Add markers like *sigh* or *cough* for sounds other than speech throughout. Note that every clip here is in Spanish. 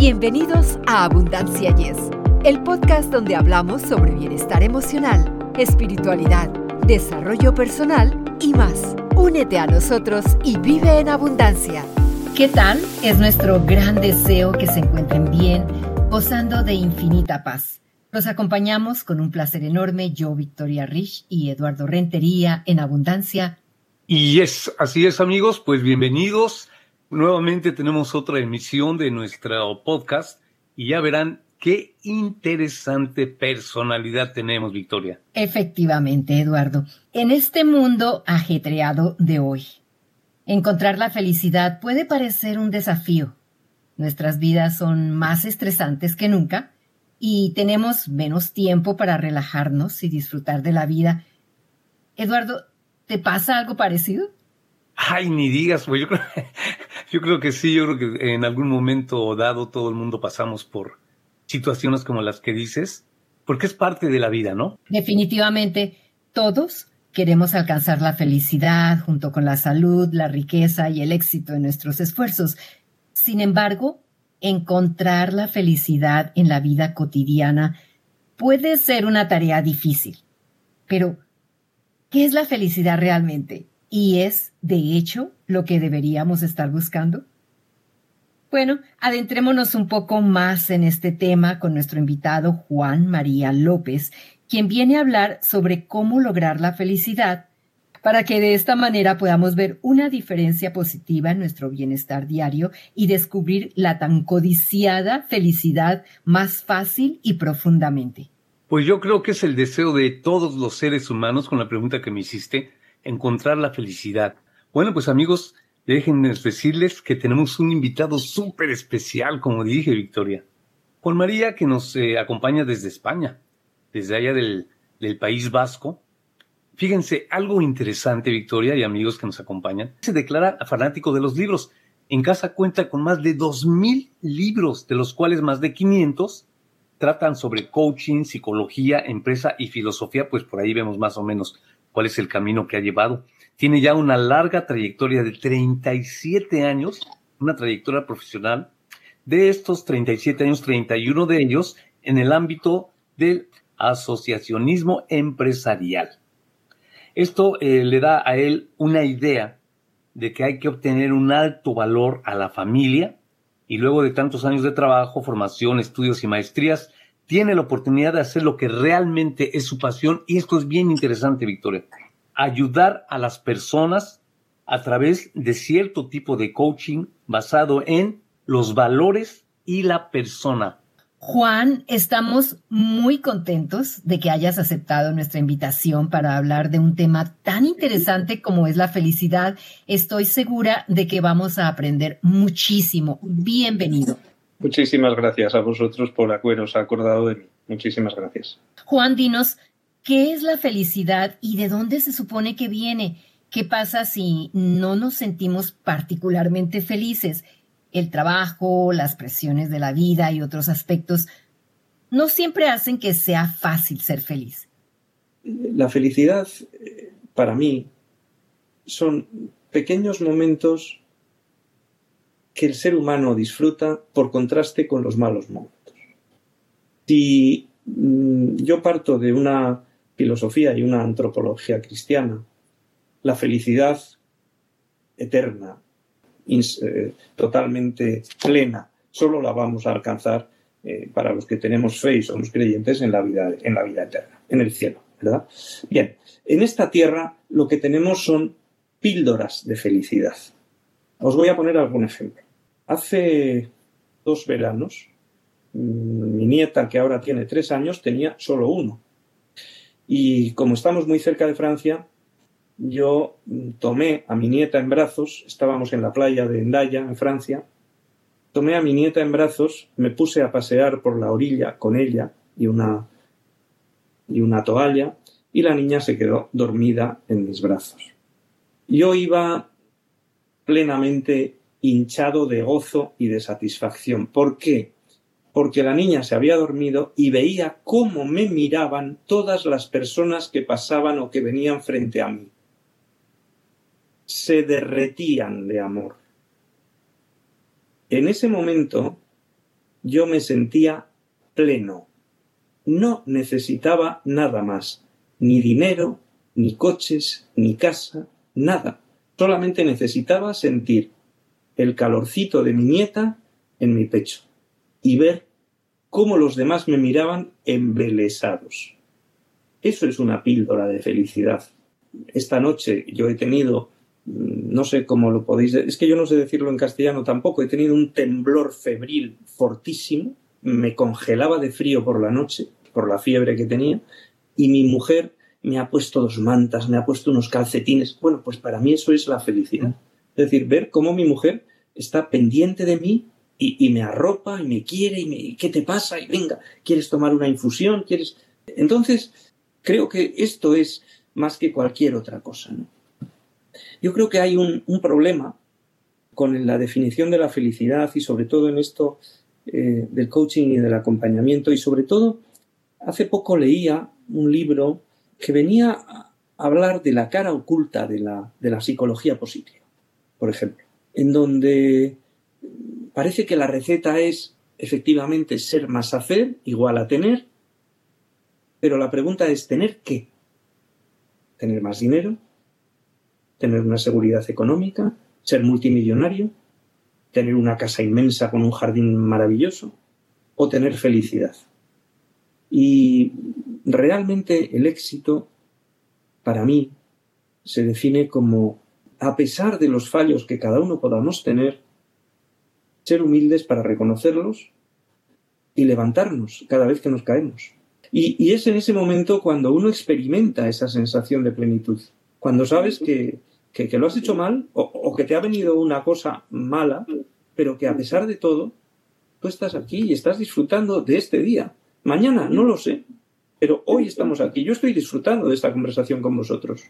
Bienvenidos a Abundancia Yes, el podcast donde hablamos sobre bienestar emocional, espiritualidad, desarrollo personal y más. Únete a nosotros y vive en abundancia. ¿Qué tal? Es nuestro gran deseo que se encuentren bien, gozando de infinita paz. Los acompañamos con un placer enorme yo, Victoria Rich y Eduardo Rentería en Abundancia. Y es, así es amigos, pues bienvenidos Nuevamente tenemos otra emisión de nuestro podcast y ya verán qué interesante personalidad tenemos, Victoria. Efectivamente, Eduardo. En este mundo ajetreado de hoy, encontrar la felicidad puede parecer un desafío. Nuestras vidas son más estresantes que nunca y tenemos menos tiempo para relajarnos y disfrutar de la vida. Eduardo, ¿te pasa algo parecido? Ay, ni digas, pues yo creo, yo creo que sí, yo creo que en algún momento dado todo el mundo pasamos por situaciones como las que dices, porque es parte de la vida, ¿no? Definitivamente, todos queremos alcanzar la felicidad junto con la salud, la riqueza y el éxito de nuestros esfuerzos. Sin embargo, encontrar la felicidad en la vida cotidiana puede ser una tarea difícil. Pero, ¿qué es la felicidad realmente? ¿Y es, de hecho, lo que deberíamos estar buscando? Bueno, adentrémonos un poco más en este tema con nuestro invitado Juan María López, quien viene a hablar sobre cómo lograr la felicidad para que de esta manera podamos ver una diferencia positiva en nuestro bienestar diario y descubrir la tan codiciada felicidad más fácil y profundamente. Pues yo creo que es el deseo de todos los seres humanos con la pregunta que me hiciste, encontrar la felicidad. Bueno, pues amigos, déjenme decirles que tenemos un invitado súper especial, como dije, Victoria. Juan María, que nos eh, acompaña desde España, desde allá del, País Vasco. Fíjense, algo interesante, Victoria y amigos que nos acompañan. Se declara fanático de los libros. En casa cuenta con más de 2.000 libros, de los cuales más de 500 tratan sobre coaching, psicología, empresa y filosofía, pues por ahí vemos más o menos cuál es el camino que ha llevado. Tiene ya una larga trayectoria de 37 años, una trayectoria profesional. De estos 37 años, 31 de ellos en el ámbito del asociacionismo empresarial. Esto eh, le da a él una idea de que hay que obtener un alto valor a la familia y luego de tantos años de trabajo, formación, estudios y maestrías, tiene la oportunidad de hacer lo que realmente es su pasión y esto es bien interesante, Victoria. Ayudar a las personas a través de cierto tipo de coaching basado en los valores y la persona. Juan, estamos muy contentos de que hayas aceptado nuestra invitación para hablar de un tema tan interesante como es la felicidad. Estoy segura de que vamos a aprender muchísimo. Bienvenido. Muchísimas gracias a vosotros por haberos acordado de mí. Muchísimas gracias. Juan, dinos, ¿qué es la felicidad y de dónde se supone que viene? ¿Qué pasa si no nos sentimos particularmente felices? El trabajo, las presiones de la vida y otros aspectos no siempre hacen que sea fácil ser feliz. La felicidad, eh, para mí, son pequeños momentos que el ser humano disfruta por contraste con los malos momentos. Si mm, yo parto de una filosofía y una antropología cristiana, la felicidad eterna, eh, totalmente plena, solo la vamos a alcanzar eh, para los que tenemos fe y somos creyentes en la vida, en la vida eterna, en el cielo, ¿verdad? Bien, en esta tierra lo que tenemos son píldoras de felicidad. Os voy a poner algún ejemplo. Hace dos veranos, mm, mi nieta, que ahora tiene tres años, tenía solo uno. Y como estamos muy cerca de Francia, yo tomé a mi nieta en brazos, estábamos en la playa de Endaya, en Francia, tomé a mi nieta en brazos, me puse a pasear por la orilla con ella y una, y una toalla, y la niña se quedó dormida en mis brazos. Yo iba plenamente hinchado de gozo y de satisfacción. ¿Por qué? Porque la niña se había dormido y veía cómo me miraban todas las personas que pasaban o que venían frente a mí. Se derretían de amor. En ese momento yo me sentía pleno. No necesitaba nada más, ni dinero, ni coches, ni casa, nada. Solamente necesitaba sentir el calorcito de mi nieta en mi pecho y ver cómo los demás me miraban embelesados. Eso es una píldora de felicidad. Esta noche yo he tenido, mm, no sé cómo lo podéis, es que yo no sé decirlo en castellano tampoco, he tenido un temblor febril fortísimo, me congelaba de frío por la noche, por la fiebre que tenía, y mi mujer me ha puesto dos mantas, me ha puesto unos calcetines. Bueno, pues para mí eso es la felicidad. Es decir, ver cómo mi mujer está pendiente de mí y, me arropa y me quiere y me, ¿qué te pasa? Y venga, ¿quieres tomar una infusión? ¿Quieres? Entonces, creo que esto es más que cualquier otra cosa. Yo creo que hay un, problema con la definición de la felicidad y sobre todo en esto eh, del coaching y del acompañamiento y sobre todo hace poco leía un libro que venía a hablar de la cara oculta de la, de la psicología positiva, por ejemplo, en donde parece que la receta es efectivamente ser más hacer igual a tener, pero la pregunta es ¿tener qué? ¿Tener más dinero? ¿Tener una seguridad económica? ¿Ser multimillonario? ¿Tener una casa inmensa con un jardín maravilloso? ¿O tener felicidad? Y realmente el éxito, para mí, se define como, a pesar de los fallos que cada uno podamos tener, ser humildes para reconocerlos y levantarnos cada vez que nos caemos. Y, es en ese momento cuando uno experimenta esa sensación de plenitud, cuando sabes que, que, lo has hecho mal o, o, que te ha venido una cosa mala, pero que a pesar de todo, tú estás aquí y estás disfrutando de este día. Mañana no lo sé, pero hoy estamos aquí. Yo estoy disfrutando de esta conversación con vosotros.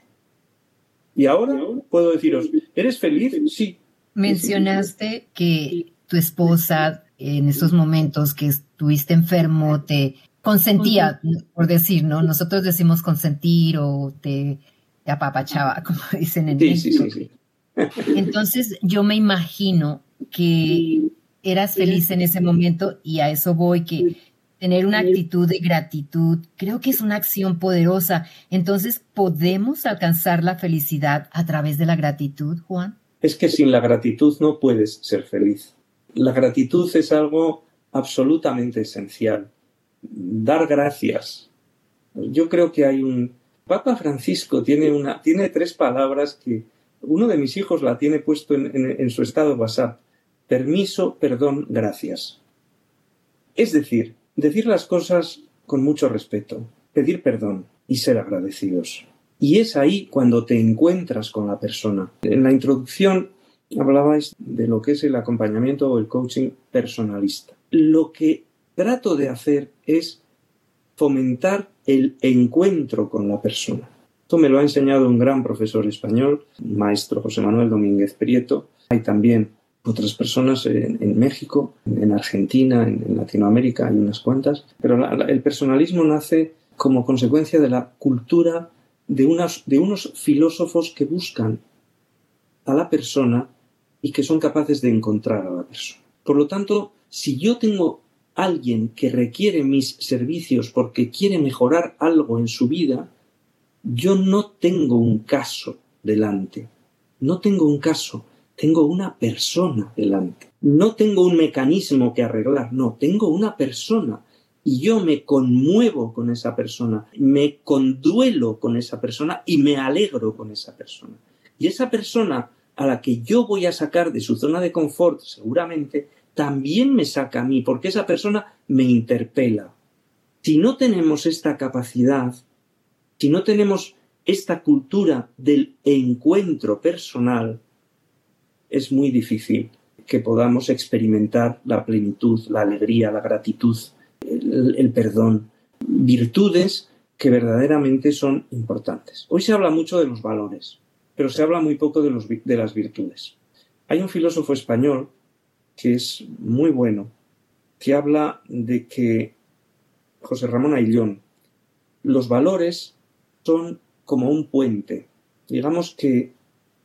Y ahora puedo deciros, ¿eres feliz? Sí. Mencionaste que tu esposa en esos momentos que estuviste enfermo te consentía, por decir, ¿no? Nosotros decimos consentir o te, apapachaba, *laughs* como dicen en sí, Sí, sí, sí. Entonces yo me imagino que eras feliz en ese momento y a eso voy, que tener una actitud de gratitud, creo que es una acción poderosa. Entonces, ¿podemos alcanzar la felicidad a través de la gratitud, Juan? Es que sin la gratitud no puedes ser feliz. La gratitud es algo absolutamente esencial. Dar gracias. Yo creo que hay un... Papa Francisco tiene, una, tiene tres palabras que uno de mis hijos la tiene puesto en, su estado WhatsApp. Permiso, perdón, gracias. Es decir, decir las cosas con mucho respeto, pedir perdón y ser agradecidos. Y es ahí cuando te encuentras con la persona. En la introducción hablabais de lo que es el acompañamiento o el coaching personalista. Lo que trato de hacer es fomentar el encuentro con la persona. Esto me lo ha enseñado un gran profesor español, maestro José Manuel Domínguez Prieto. Hay también otras personas en, México, en Argentina, en, Latinoamérica, hay unas cuantas. Pero el personalismo nace como consecuencia de la cultura de unos filósofos que buscan a la persona y que son capaces de encontrar a la persona. Por lo tanto, si yo tengo alguien que requiere mis servicios porque quiere mejorar algo en su vida, yo no tengo un caso delante, no tengo un caso, tengo una persona delante. No tengo un mecanismo que arreglar, no, tengo una persona y yo me conmuevo con esa persona, me conduelo con esa persona y me alegro con esa persona. Y esa persona a la que yo voy a sacar de su zona de confort, seguramente, también me saca a mí, porque esa persona me interpela. Si no tenemos esta capacidad, si no tenemos esta cultura del encuentro personal, es muy difícil que podamos experimentar la plenitud, la alegría, la gratitud, el, el perdón, virtudes que verdaderamente son importantes. Hoy se habla mucho de los valores pero se habla muy poco de, las virtudes. Hay un filósofo español que es muy bueno, que habla de que José Ramón Ayllón, los valores son como un puente. Digamos que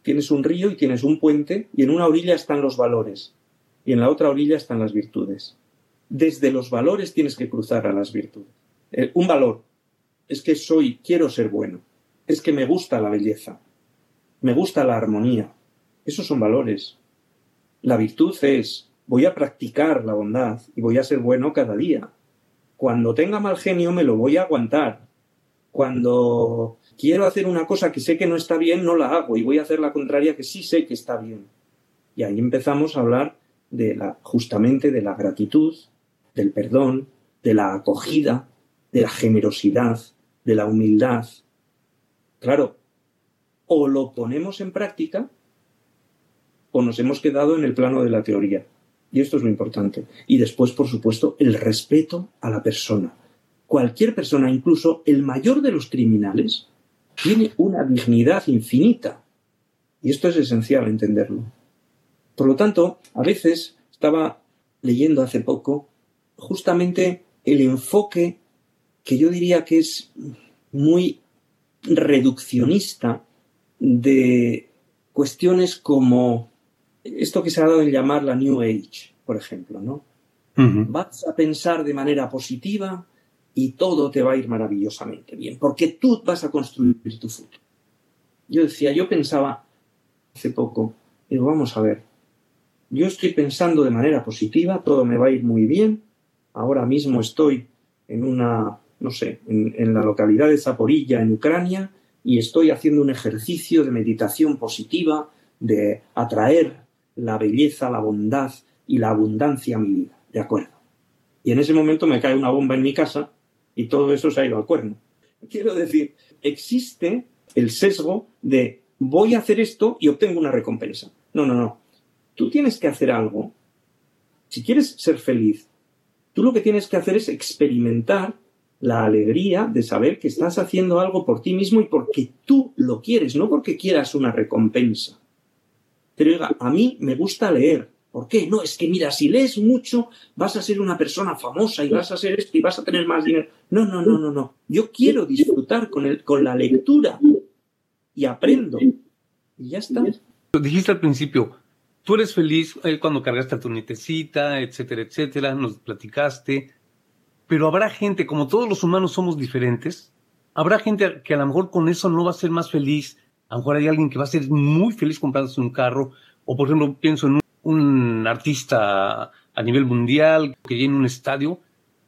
tienes un río y tienes un puente y en una orilla están los valores y en la otra orilla están las virtudes. desde los valores tienes que cruzar a las virtudes. Un valor es que soy, quiero ser bueno, es que me gusta la belleza, me gusta la armonía. Esos son valores. La virtud es, voy a practicar la bondad y voy a ser bueno cada día. Cuando tenga mal genio me lo voy a aguantar. Cuando quiero hacer una cosa que sé que no está bien, no la hago y voy a hacer la contraria que sí sé que está bien. Y ahí empezamos a hablar de la, justamente de la gratitud, del perdón, de la acogida, de la generosidad, de la humildad. Claro, o lo ponemos en práctica o nos hemos quedado en el plano de la teoría. Y esto es lo importante. Y después, por supuesto, el respeto a la persona. Cualquier persona, incluso el mayor de los criminales, tiene una dignidad infinita. Y esto es esencial entenderlo. Por lo tanto, a veces estaba leyendo hace poco justamente el enfoque que yo diría que es muy reduccionista de cuestiones como esto que se ha dado en llamar la New Age, por ejemplo, ¿no? Vas a pensar de manera positiva y todo te va a ir maravillosamente bien, porque tú vas a construir tu futuro. Yo decía, yo pensaba hace poco, digo, vamos a ver, yo estoy pensando de manera positiva, todo me va a ir muy bien, ahora mismo estoy en una, no sé, en, la localidad de Zaporilla, en Ucrania, y estoy haciendo un ejercicio de meditación positiva, de atraer la belleza, la bondad y la abundancia a mi vida. ¿De acuerdo? Y en ese momento me cae una bomba en mi casa y todo eso se ha ido al cuerno. Quiero decir, existe el sesgo de voy a hacer esto y obtengo una recompensa. No, no, no. Tú tienes que hacer algo. Si quieres ser feliz, tú lo que tienes que hacer es experimentar la alegría de saber que estás haciendo algo por ti mismo y porque tú lo quieres, no porque quieras una recompensa. Pero oiga, a mí me gusta leer. ¿Por qué? No, es que mira, si lees mucho vas a ser una persona famosa y vas a ser esto y vas a tener más dinero. No, no, no, no, no. Yo quiero disfrutar con, el, con la lectura y aprendo. Y ya está. Dijiste al principio, tú eres feliz eh, cuando cargaste a tu nietecita, etcétera, etcétera, nos platicaste. Pero habrá gente, como todos los humanos somos diferentes, habrá gente que a lo mejor con eso no va a ser más feliz a lo mejor hay alguien que va a ser muy feliz comprándose un carro, o por ejemplo, pienso en un, artista a nivel mundial que llene un estadio,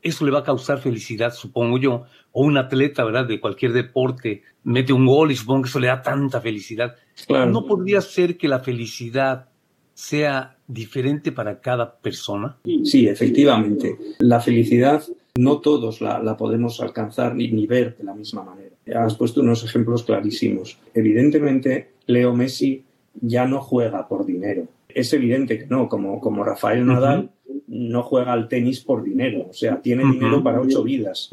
eso le va a causar felicidad, supongo yo, o un atleta, ¿verdad?, de cualquier deporte, mete un gol y supongo que eso le da tanta felicidad. ¿No podría ser que la felicidad sea diferente para cada persona? Sí, efectivamente. La felicidad no todos la, podemos alcanzar ni, ni ver de la misma manera. Has puesto unos ejemplos clarísimos. Evidentemente, Leo Messi ya no juega por dinero. Es evidente que no, como, como Rafael Nadal no juega al tenis por dinero. O sea, tiene dinero para ocho vidas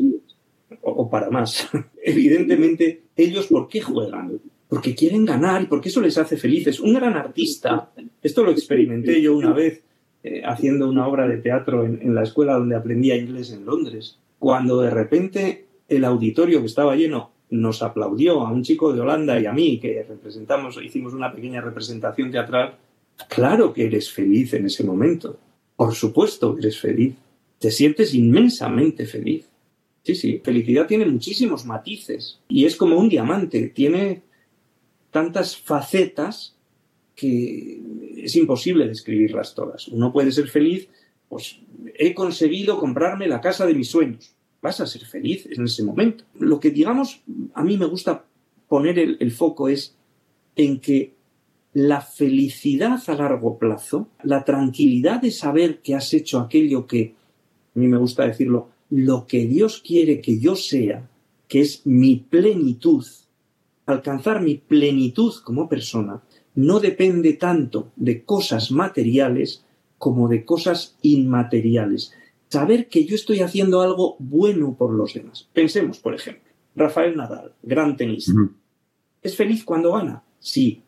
o, para más. *laughs* Evidentemente, ellos ¿por qué juegan? Porque quieren ganar y porque eso les hace felices. Un gran artista, esto lo experimenté yo una vez eh, haciendo una obra de teatro en, la escuela donde aprendía inglés en Londres, cuando de repente el auditorio que estaba lleno nos aplaudió a un chico de Holanda y a mí, que representamos, hicimos una pequeña representación teatral, claro que eres feliz en ese momento. Por supuesto que eres feliz. Te sientes inmensamente feliz. Sí, sí, felicidad tiene muchísimos matices y es como un diamante, tiene tantas facetas que es imposible describirlas todas. Uno puede ser feliz, pues he conseguido comprarme la casa de mis sueños. Vas a ser feliz en ese momento. Lo que digamos, a mí me gusta poner el, foco es en que la felicidad a largo plazo, la tranquilidad de saber que has hecho aquello que, a mí me gusta decirlo, lo que Dios quiere que yo sea, que es mi plenitud, alcanzar mi plenitud como persona, no depende tanto de cosas materiales como de cosas inmateriales. Saber que yo estoy haciendo algo bueno por los demás. Pensemos, por ejemplo, Rafael Nadal, gran tenista. ¿Es feliz cuando gana? Sí.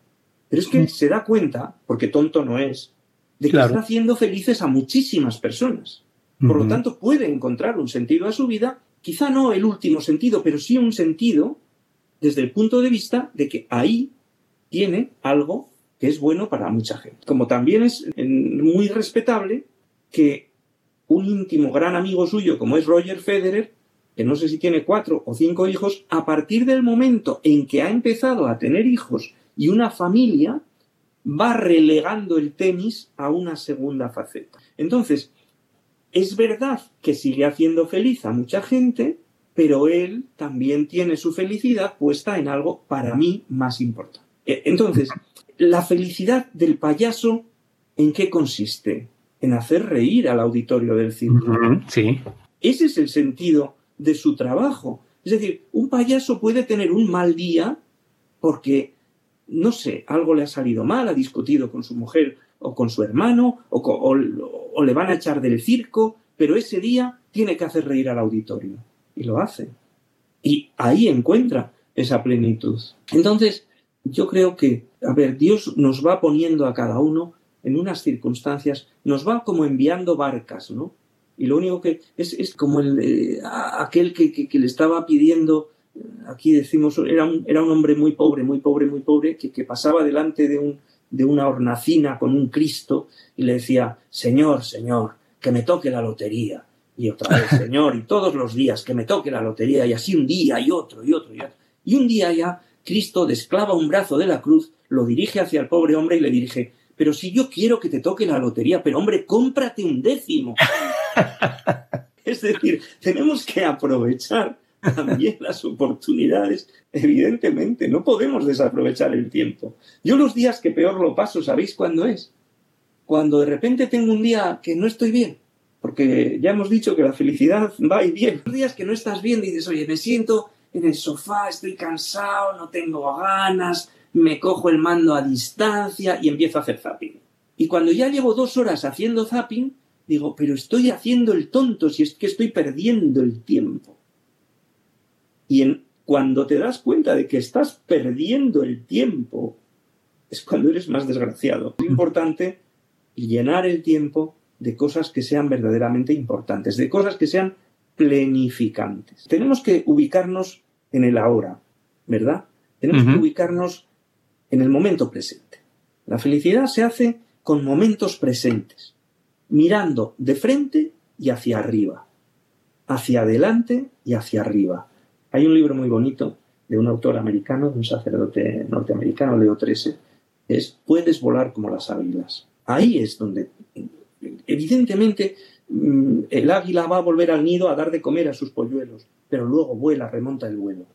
Pero es que se da cuenta, porque tonto no es, de que está haciendo felices a muchísimas personas. Por lo tanto, puede encontrar un sentido a su vida, quizá no el último sentido, pero sí un sentido desde el punto de vista de que ahí tiene algo que es bueno para mucha gente. Como también es muy respetable que un íntimo gran amigo suyo como es Roger Federer, que no sé si tiene cuatro o cinco hijos, a partir del momento en que ha empezado a tener hijos y una familia, va relegando el tenis a una segunda faceta. Entonces, es verdad que sigue haciendo feliz a mucha gente, pero él también tiene su felicidad puesta en algo para mí más importante. E, entonces, la felicidad del payaso, ¿en qué consiste? En hacer reír al auditorio del circo. Sí. Ese es el sentido de su trabajo. Es decir, un payaso puede tener un mal día porque, no sé, algo le ha salido mal, ha discutido con su mujer o con su hermano, o, o le van a echar del circo, pero ese día tiene que hacer reír al auditorio. Y lo hace. Y ahí encuentra esa plenitud. Entonces, yo creo que, a ver, Dios nos va poniendo a cada uno en unas circunstancias, nos va como enviando barcas, ¿no? Y lo único que es, es como el, eh, aquel que, que, le estaba pidiendo, eh, aquí decimos, era un, era un hombre muy pobre, muy pobre, muy pobre, que, que pasaba delante de, un, de una hornacina con un Cristo y le decía, Señor, Señor, que me toque la lotería. Y otra vez, Señor, y todos los días que me toque la lotería, y así un día y otro y otro y otro. Y un día ya Cristo desclava un brazo de la cruz, lo dirige hacia el pobre hombre y le dirige, pero si yo quiero que te toque la lotería, pero hombre, cómprate un décimo. *laughs* es decir, tenemos que aprovechar también las oportunidades. Evidentemente, no podemos desaprovechar el tiempo. Yo los días que peor lo paso, ¿sabéis cuándo es? Cuando de repente tengo un día que no estoy bien. Porque ya hemos dicho que la felicidad va y viene. Los días que no estás bien dices, oye, me siento en el sofá, estoy cansado, no tengo ganas, me cojo el mando a distancia y empiezo a hacer zapping. Y cuando ya llevo dos horas haciendo zapping, digo, pero estoy haciendo el tonto, si es que estoy perdiendo el tiempo. Y cuando te das cuenta de que estás perdiendo el tiempo, es cuando eres más desgraciado. Es importante llenar el tiempo de cosas que sean verdaderamente importantes, de cosas que sean planificantes. Tenemos que ubicarnos en el ahora, ¿verdad? Tenemos que ubicarnos en el momento presente. La felicidad se hace con momentos presentes, mirando de frente y hacia arriba, hacia adelante y hacia arriba. Hay un libro muy bonito de un autor americano, de un sacerdote norteamericano, Leo XIII, es Puedes volar como las águilas. Ahí es donde, evidentemente, mm, el águila va a volver al nido a dar de comer a sus polluelos, pero luego vuela, remonta el vuelo.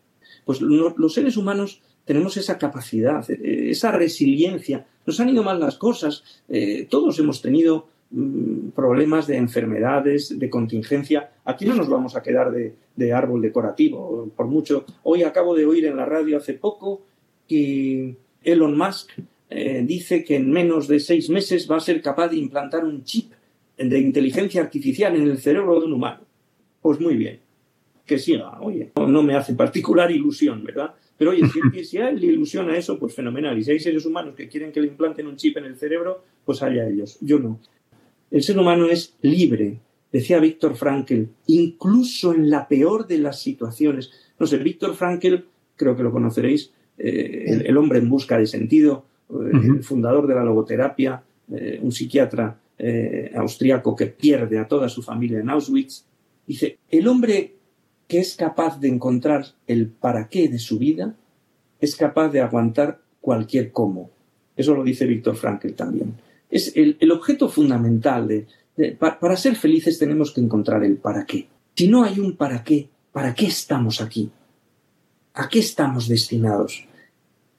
Pues los seres humanos tenemos esa capacidad, eh, esa resiliencia. Nos han ido mal las cosas, eh, todos hemos tenido mm, problemas de enfermedades, de contingencia. Aquí no nos vamos a quedar de, árbol decorativo, por mucho. Hoy acabo de oír en la radio hace poco que Elon Musk eh, dice que en menos de seis meses va a ser capaz de implantar un chip de inteligencia artificial en el cerebro de un humano. Pues muy bien que siga, oye, no, me hace particular ilusión, ¿verdad? Pero oye, *laughs* si, a él le ilusiona eso, pues fenomenal. Y si hay seres humanos que quieren que le implanten un chip en el cerebro, pues haya ellos. Yo no. El ser humano es libre, decía Víctor Frankl, incluso en la peor de las situaciones. No sé, Víctor Frankl, creo que lo conoceréis, eh, el, hombre en busca de sentido, eh, el fundador de la logoterapia, eh, un psiquiatra austriaco que pierde a toda su familia en Auschwitz. Dice, el hombre que es capaz de encontrar el para qué de su vida, es capaz de aguantar cualquier cómo. Eso lo dice Víctor Frankl también. Es el, objeto fundamental de, para ser felices tenemos que encontrar el para qué. Si no hay un para qué, ¿para qué estamos aquí? ¿A qué estamos destinados?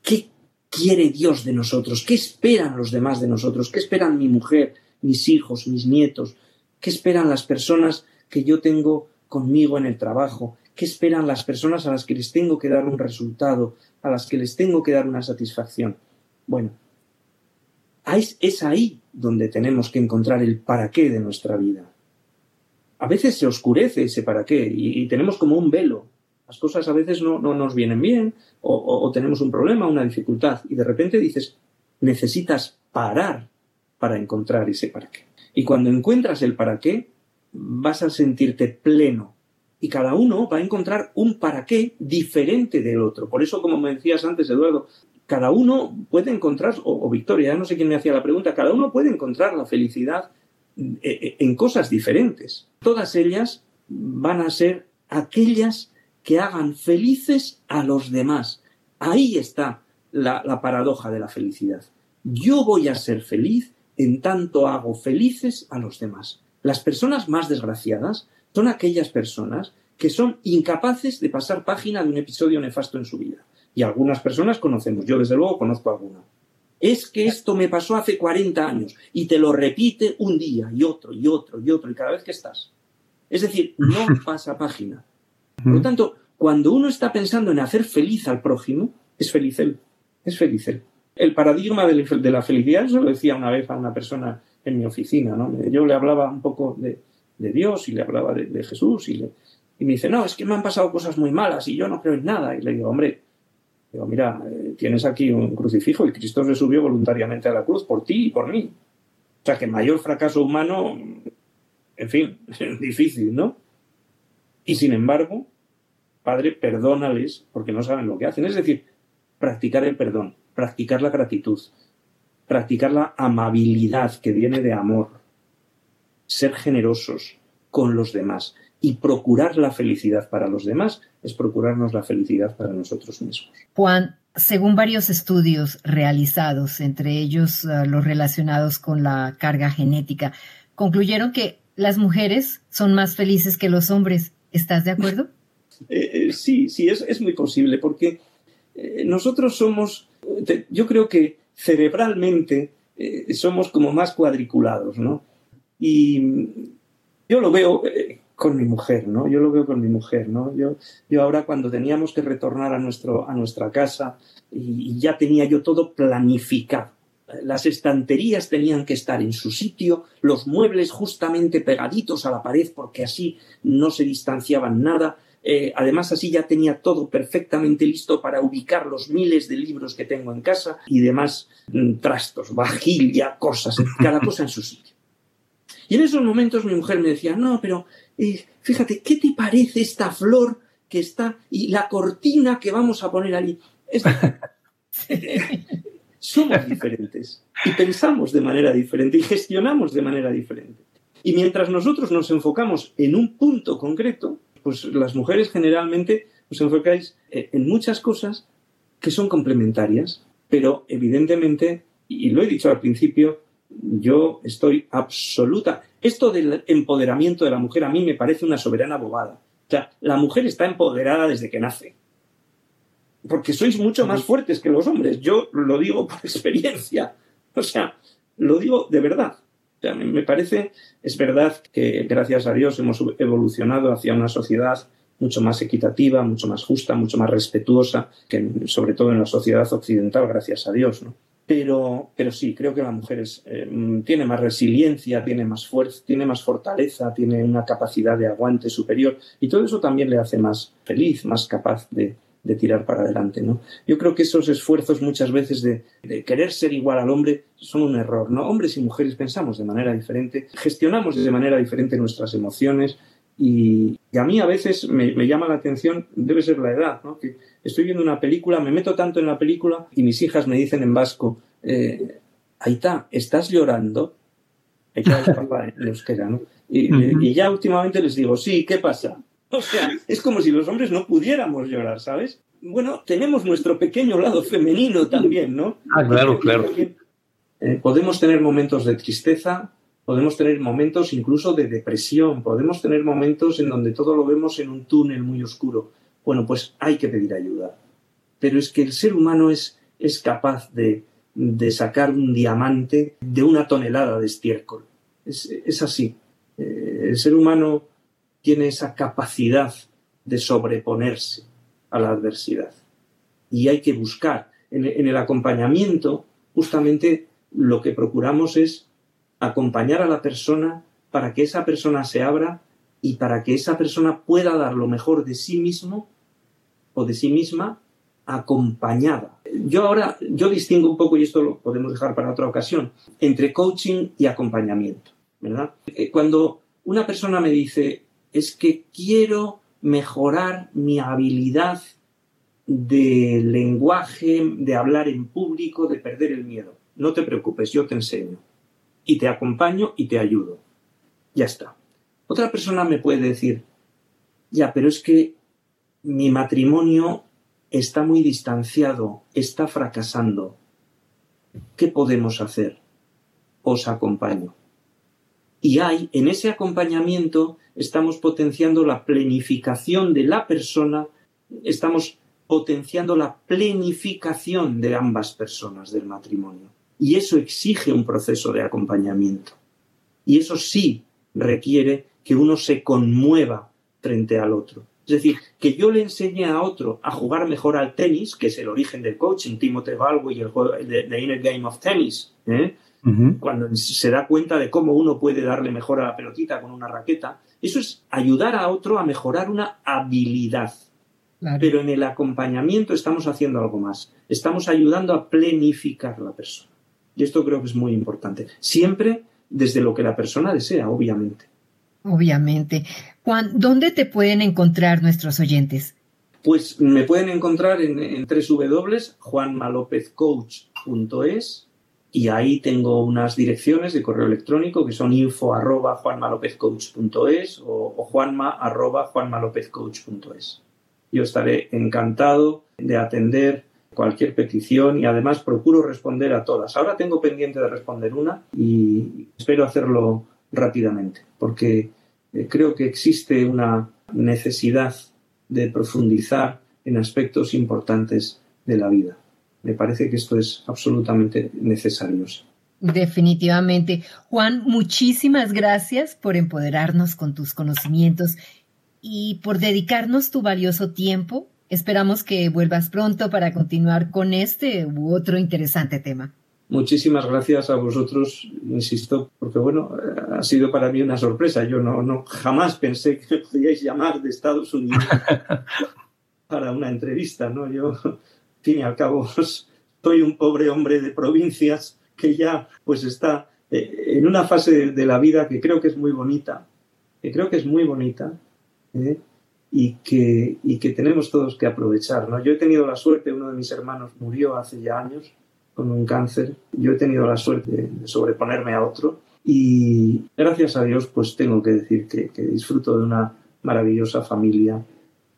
¿Qué quiere Dios de nosotros? ¿Qué esperan los demás de nosotros? ¿Qué esperan mi mujer, mis hijos, mis nietos? ¿Qué esperan las personas que yo tengo conmigo en el trabajo, qué esperan las personas a las que les tengo que dar un resultado, a las que les tengo que dar una satisfacción. Bueno, es ahí donde tenemos que encontrar el para qué de nuestra vida. A veces se oscurece ese para qué y, tenemos como un velo. Las cosas a veces no, nos vienen bien o, o tenemos un problema, una dificultad y de repente dices, necesitas parar para encontrar ese para qué. Y cuando encuentras el para qué, vas a sentirte pleno. Y cada uno va a encontrar un para qué diferente del otro. Por eso, como me decías antes, Eduardo, cada uno puede encontrar, o, Victoria, no sé quién me hacía la pregunta, cada uno puede encontrar la felicidad eh, eh, en cosas diferentes. Todas ellas van a ser aquellas que hagan felices a los demás. Ahí está la paradoja de la felicidad. Yo voy a ser feliz en tanto hago felices a los demás. Las personas más desgraciadas son aquellas personas que son incapaces de pasar página de un episodio nefasto en su vida. Y algunas personas conocemos, yo desde luego conozco alguna. Es que esto me pasó hace 40 años y te lo repite un día y otro y otro y otro y cada vez que estás. Es decir, no *laughs* pasa página. Por lo tanto, cuando uno está pensando en hacer feliz al prójimo, es feliz él. Es feliz él. El paradigma de la felicidad, yo lo decía una vez a una persona en mi oficina, ¿no? Yo le hablaba un poco de, Dios y le hablaba de, Jesús y, y me dice, no, es que me han pasado cosas muy malas y yo no creo en nada. Y le digo, hombre, digo, mira, eh, tienes aquí un crucifijo y Cristo se subió voluntariamente a la cruz por ti y por mí. O sea, que mayor fracaso humano, en fin, *laughs* difícil, ¿no? Y sin embargo, Padre, perdónales porque no saben lo que hacen. Es decir, practicar el perdón, practicar la gratitud, practicar la amabilidad que viene de amor, ser generosos con los demás y procurar la felicidad para los demás es procurarnos la felicidad para nosotros mismos. Juan, según varios estudios realizados, entre ellos uh, los relacionados con la carga genética, concluyeron que las mujeres son más felices que los hombres. ¿Estás de acuerdo? *laughs* Eh, eh, sí, sí, es, es, muy posible, porque eh, nosotros somos, yo creo que cerebralmente eh, somos como más cuadriculados, ¿no? Y yo lo veo eh, con mi mujer, ¿no? Yo lo veo con mi mujer, ¿no? Yo, yo ahora cuando teníamos que retornar a, nuestro, a nuestra casa y, ya tenía yo todo planificado. Las estanterías tenían que estar en su sitio, los muebles justamente pegaditos a la pared porque así no se distanciaban nada, eh, además, así ya tenía todo perfectamente listo para ubicar los miles de libros que tengo en casa y demás mm, trastos, vajilla, cosas, *laughs* cada cosa en su sitio. Y en esos momentos mi mujer me decía, no, pero eh, fíjate, ¿qué te parece esta flor que está y la cortina que vamos a poner allí? *laughs* somos diferentes y pensamos de manera diferente y gestionamos de manera diferente. Y mientras nosotros nos enfocamos en un punto concreto, pues las mujeres generalmente os enfocáis eh, en muchas cosas que son complementarias, pero evidentemente, y lo he dicho al principio, yo estoy absoluta. Esto del empoderamiento de la mujer a mí me parece una soberana bobada. O sea, la mujer está empoderada desde que nace. Porque sois mucho más fuertes que los hombres. Yo lo digo por *laughs* experiencia. O sea, lo digo de verdad me parece, es verdad que gracias a Dios hemos evolucionado hacia una sociedad mucho más equitativa, mucho más justa, mucho más respetuosa, que sobre todo en la sociedad occidental, gracias a Dios, ¿no? Pero, pero sí, creo que la mujer eh, tiene más resiliencia, tiene más fuerza, tiene más fortaleza, tiene una capacidad de aguante superior y todo eso también le hace más feliz, más capaz de, de tirar para adelante. ¿no? Yo creo que esos esfuerzos muchas veces de, querer ser igual al hombre son un error. ¿no? Hombres y mujeres pensamos de manera diferente, gestionamos de manera diferente nuestras emociones y, a mí a veces me, llama la atención, debe ser la edad, ¿no? que estoy viendo una película, me meto tanto en la película y mis hijas me dicen en vasco, eh, Aita, ¿estás llorando? Aita es papá en *laughs* euskera, ¿no? Y, y ya últimamente les digo, sí, ¿qué pasa? O sea, es como si los hombres no pudiéramos llorar, ¿sabes? Bueno, tenemos nuestro pequeño lado femenino también, ¿no? Ah, claro, claro. Eh, podemos tener momentos de tristeza, podemos tener momentos incluso de depresión, podemos tener momentos en donde todo lo vemos en un túnel muy oscuro. Bueno, pues hay que pedir ayuda. Pero es que el ser humano es, es capaz de, sacar un diamante de una tonelada de estiércol. Es, así. Eh, el ser humano tiene esa capacidad de sobreponerse a la adversidad. Y hay que buscar. En, el acompañamiento, justamente lo que procuramos es acompañar a la persona para que esa persona se abra y para que esa persona pueda dar lo mejor de sí mismo o de sí misma acompañada. Yo ahora, yo distingo un poco, y esto lo podemos dejar para otra ocasión, entre coaching y acompañamiento, ¿verdad? Eh, cuando una persona me dice, es que quiero mejorar mi habilidad de lenguaje, de hablar en público, de perder el miedo. No te preocupes, yo te enseño. Y te acompaño y te ayudo. Ya está. Otra persona me puede decir, ya, pero es que mi matrimonio está muy distanciado, está fracasando. ¿Qué podemos hacer? Os acompaño. Y hay, en ese acompañamiento, estamos potenciando la planificación de la persona, estamos potenciando la planificación de ambas personas del matrimonio. Y eso exige un proceso de acompañamiento. Y eso sí requiere que uno se conmueva frente al otro. Es decir, que yo le enseñe a otro a jugar mejor al tenis, que es el origen del coaching, Timothy Galway y el Inner Game of Tennis, ¿eh? Cuando se da cuenta de cómo uno puede darle mejor a la pelotita con una raqueta, eso es ayudar a otro a mejorar una habilidad. Pero en el acompañamiento estamos haciendo algo más. Estamos ayudando a planificar la persona. Y esto creo que es muy importante. Siempre desde lo que la persona desea, obviamente. Obviamente. Juan, ¿dónde te pueden encontrar nuestros oyentes? Pues me pueden encontrar en, en www.juanmalopezcoach.es y ahí tengo unas direcciones de correo electrónico que son info arroba o, o juanma arroba. Yo estaré encantado de atender cualquier petición y además procuro responder a todas. Ahora tengo pendiente de responder una y espero hacerlo rápidamente porque eh, creo que existe una necesidad de profundizar en aspectos importantes de la vida. Me parece que esto es absolutamente necesario. Definitivamente. Juan, muchísimas gracias por empoderarnos con tus conocimientos y por dedicarnos tu valioso tiempo. Esperamos que vuelvas pronto para continuar con este u otro interesante tema. Muchísimas gracias a vosotros, insisto, porque bueno, ha sido para mí una sorpresa. Yo no, no jamás pensé que me podíais llamar de Estados Unidos *laughs* para una entrevista, ¿no? Yo, fin y al cabo, *laughs* soy un pobre hombre de provincias que ya pues está eh, en una fase de la vida que creo que es muy bonita, que creo que es muy bonita, ¿eh? y, que, y que tenemos todos que aprovechar. ¿no? Yo he tenido la suerte, uno de mis hermanos murió hace ya años con un cáncer. Yo he tenido la suerte de sobreponerme a otro y gracias a Dios pues tengo que decir que, disfruto de una maravillosa familia.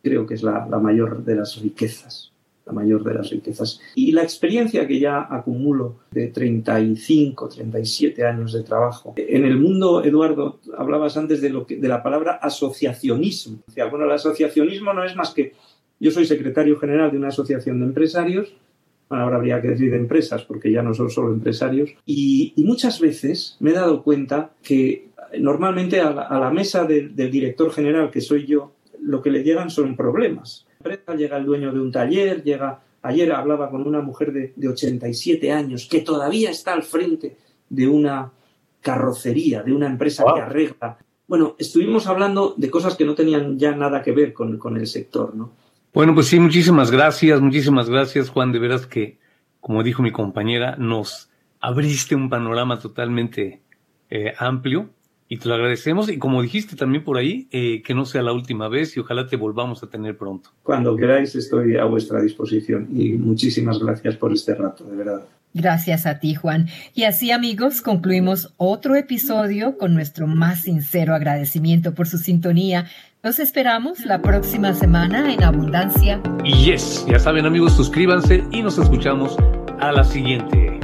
Creo que es la, la mayor de las riquezas la mayor de las riquezas. Y la experiencia que ya acumulo de 35, 37 años de trabajo. En el mundo, Eduardo, hablabas antes de, lo que, de la palabra asociacionismo. Bueno, el asociacionismo no es más que yo soy secretario general de una asociación de empresarios ahora habría que decir de empresas, porque ya no son solo empresarios. Y, muchas veces me he dado cuenta que normalmente a la, mesa del director general, que soy yo, lo que le llegan son problemas. Llega el dueño de un taller, llega... Ayer hablaba con una mujer de, de 87 años que todavía está al frente de una carrocería, de una empresa que arregla. Bueno, estuvimos hablando de cosas que no tenían ya nada que ver con, con el sector, ¿no? Bueno, pues sí, muchísimas gracias, muchísimas gracias, Juan. De veras que, como dijo mi compañera, nos abriste un panorama totalmente eh, amplio y te lo agradecemos. Y como dijiste también por ahí, eh, que no sea la última vez y ojalá te volvamos a tener pronto. Cuando queráis, estoy a vuestra disposición y muchísimas gracias por este rato, de verdad. Gracias a ti, Juan. Y así, amigos, concluimos otro episodio con nuestro más sincero agradecimiento por su sintonía. Los esperamos la próxima semana en Abundancia. Y yes, ya saben, amigos, suscríbanse y nos escuchamos a la siguiente.